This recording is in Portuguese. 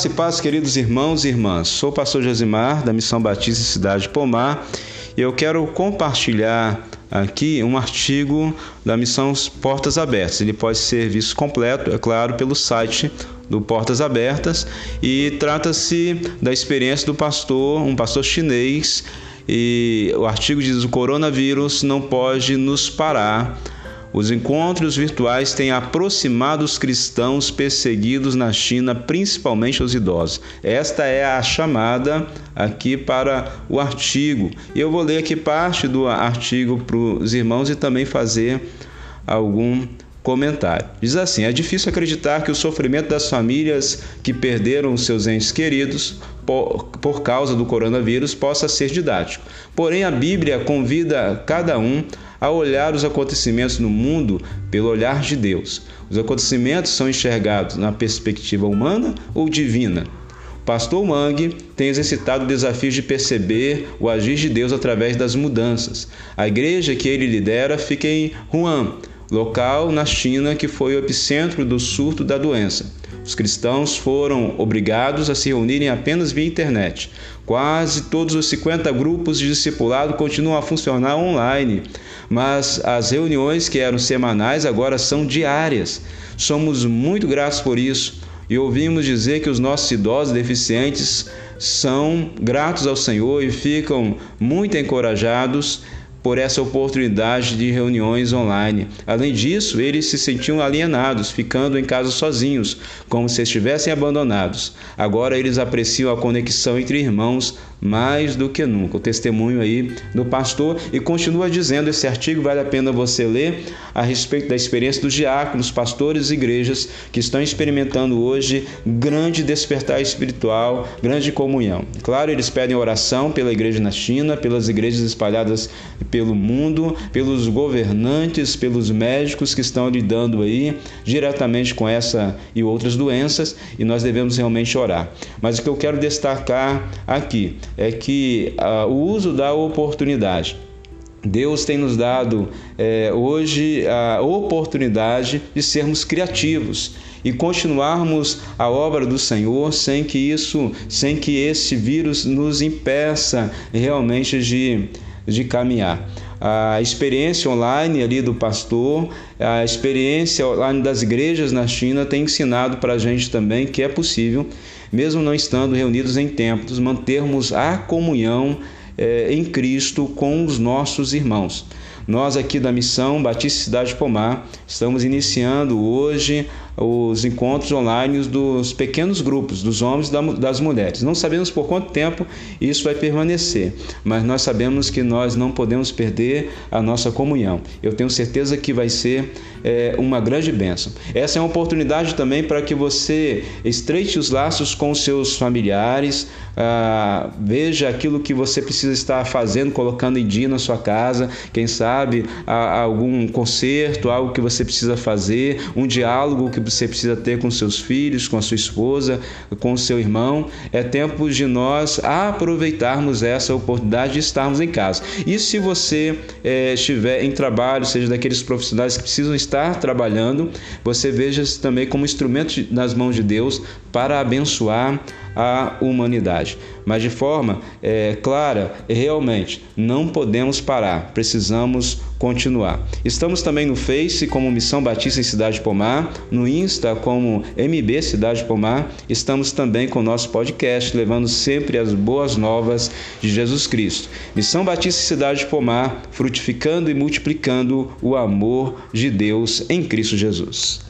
Graça e paz, queridos irmãos e irmãs. Sou o pastor Josimar, da Missão Batista Cidade Pomar, e eu quero compartilhar aqui um artigo da Missão Portas Abertas. Ele pode ser visto completo, é claro, pelo site do Portas Abertas e trata-se da experiência do pastor, um pastor chinês, e o artigo diz: o coronavírus não pode nos parar os encontros virtuais têm aproximado os cristãos perseguidos na China, principalmente os idosos. Esta é a chamada aqui para o artigo. Eu vou ler aqui parte do artigo para os irmãos e também fazer algum comentário. Diz assim: É difícil acreditar que o sofrimento das famílias que perderam seus entes queridos por, por causa do coronavírus possa ser didático. Porém, a Bíblia convida cada um a olhar os acontecimentos no mundo pelo olhar de Deus. Os acontecimentos são enxergados na perspectiva humana ou divina? O pastor Wang tem exercitado o desafio de perceber o agir de Deus através das mudanças. A igreja que ele lidera fica em Wuhan, local na China que foi o epicentro do surto da doença. Os cristãos foram obrigados a se reunirem apenas via internet. Quase todos os 50 grupos de discipulado continuam a funcionar online, mas as reuniões que eram semanais agora são diárias. Somos muito gratos por isso e ouvimos dizer que os nossos idosos deficientes são gratos ao Senhor e ficam muito encorajados por essa oportunidade de reuniões online. Além disso, eles se sentiam alienados, ficando em casa sozinhos, como se estivessem abandonados. Agora eles apreciam a conexão entre irmãos mais do que nunca. O testemunho aí do pastor e continua dizendo esse artigo vale a pena você ler a respeito da experiência dos diáconos, pastores e igrejas que estão experimentando hoje grande despertar espiritual, grande comunhão. Claro, eles pedem oração pela igreja na China, pelas igrejas espalhadas pelo mundo, pelos governantes, pelos médicos que estão lidando aí diretamente com essa e outras doenças, e nós devemos realmente orar. Mas o que eu quero destacar aqui é que uh, o uso da oportunidade. Deus tem nos dado é, hoje a oportunidade de sermos criativos e continuarmos a obra do Senhor sem que isso, sem que esse vírus nos impeça realmente de, de caminhar. A experiência online ali do pastor, a experiência online das igrejas na China tem ensinado para a gente também que é possível, mesmo não estando reunidos em templos, mantermos a comunhão é, em Cristo com os nossos irmãos. Nós aqui da Missão Batista Cidade Pomar estamos iniciando hoje os encontros online dos pequenos grupos, dos homens e das mulheres. Não sabemos por quanto tempo isso vai permanecer, mas nós sabemos que nós não podemos perder a nossa comunhão. Eu tenho certeza que vai ser é, uma grande bênção. Essa é uma oportunidade também para que você estreite os laços com seus familiares, ah, veja aquilo que você precisa estar fazendo, colocando em dia na sua casa, quem sabe algum conserto, algo que você precisa fazer, um diálogo que você precisa ter com seus filhos, com a sua esposa, com o seu irmão. É tempo de nós aproveitarmos essa oportunidade de estarmos em casa. E se você é, estiver em trabalho, seja daqueles profissionais que precisam estar trabalhando, você veja também como instrumento nas mãos de Deus para abençoar a humanidade. Mas de forma é, clara, realmente, não podemos parar, precisamos continuar. Estamos também no Face como Missão Batista em Cidade Pomar, no Insta como MB Cidade Pomar, estamos também com o nosso podcast, levando sempre as boas novas de Jesus Cristo. Missão Batista em Cidade Pomar, frutificando e multiplicando o amor de Deus em Cristo Jesus.